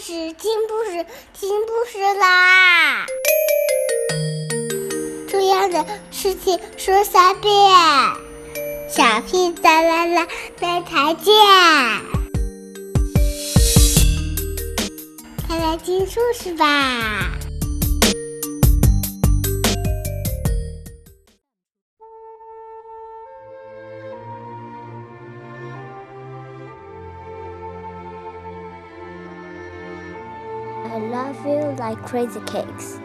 事，听故事，听故事啦！重要的事情说三遍，小屁哒啦啦，明天见！快来听故事吧！I you like crazy cakes.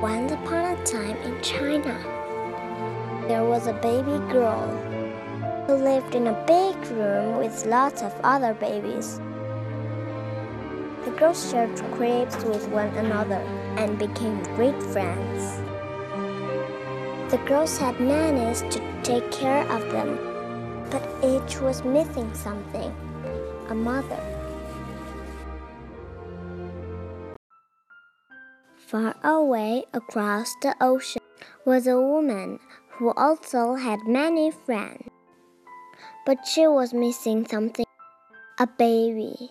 Once upon a time in China, there was a baby girl who lived in a big room with lots of other babies. The girls shared cribs with one another and became great friends. The girls had nannies to take care of them, but each was missing something a mother. Far away across the ocean was a woman who also had many friends, but she was missing something a baby.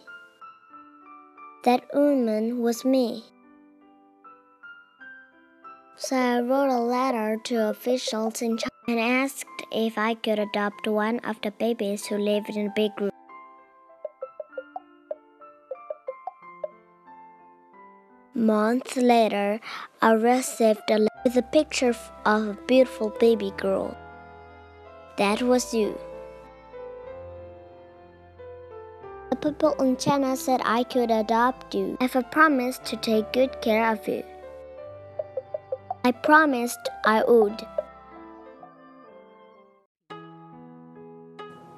That woman was me. So I wrote a letter to officials in China and asked if I could adopt one of the babies who lived in a big room. Months later, I received a letter with a picture of a beautiful baby girl. That was you. The people in China said I could adopt you if I promised to take good care of you. I promised I would.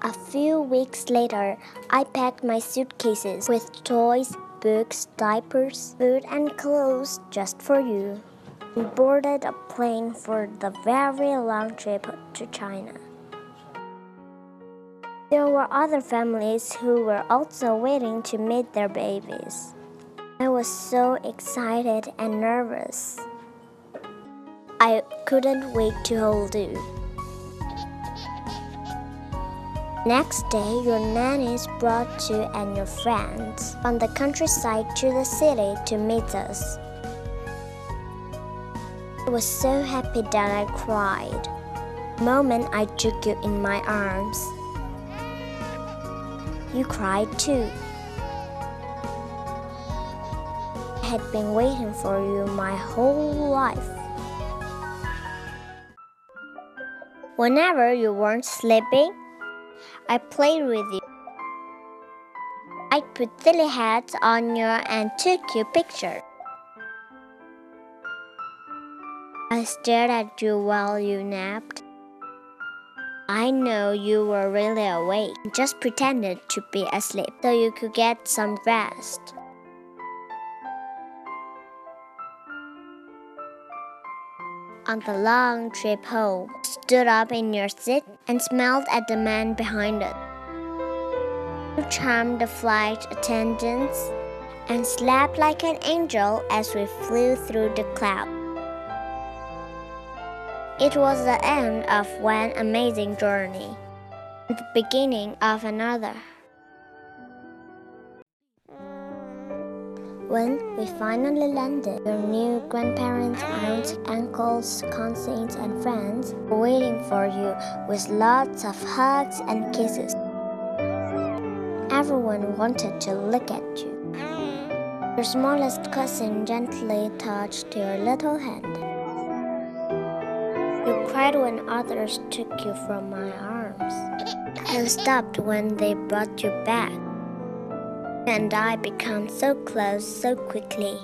A few weeks later, I packed my suitcases with toys, books, diapers, food, and clothes just for you, We boarded a plane for the very long trip to China. There were other families who were also waiting to meet their babies. I was so excited and nervous. I couldn't wait to hold you. Next day, your nannies brought you and your friends from the countryside to the city to meet us. I was so happy that I cried. The moment I took you in my arms, you cried too. I had been waiting for you my whole life. Whenever you weren't sleeping, I played with you. I put silly hats on you and took your picture. I stared at you while you napped. I know you were really awake, just pretended to be asleep so you could get some rest. On the long trip home, stood up in your seat and smiled at the man behind it. You charmed the flight attendants and slept like an angel as we flew through the clouds. It was the end of one amazing journey the beginning of another. When we finally landed, your new grandparents, aunts, uncles, cousins, and friends were waiting for you with lots of hugs and kisses. Everyone wanted to look at you. Your smallest cousin gently touched your little hand. You cried when others took you from my arms and stopped when they brought you back and I become so close so quickly.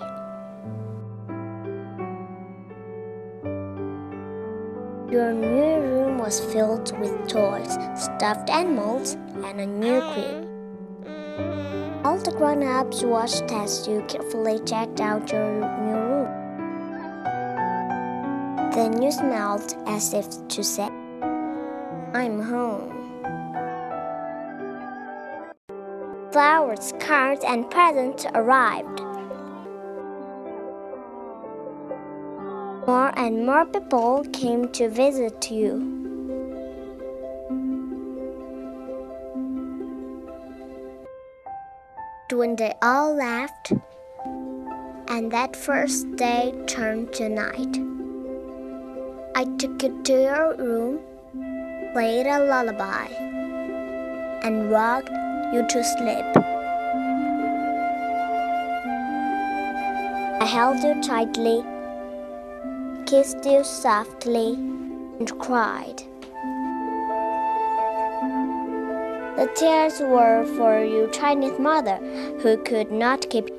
Your new room was filled with toys, stuffed animals, and a new crib. All the grown ups watched as you carefully checked out your new room. Then you smiled as if to say, I'm home. Flowers, cards, and presents arrived. More and more people came to visit you. When they all left, and that first day turned to night, I took you to your room, played a lullaby, and rocked you to sleep. I held you tightly, kissed you softly, and cried. The tears were for your Chinese mother, who could not keep.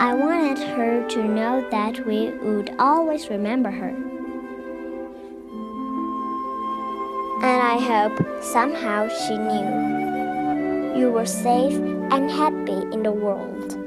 I wanted her to know that we would always remember her. And I hope somehow she knew you were safe and happy in the world.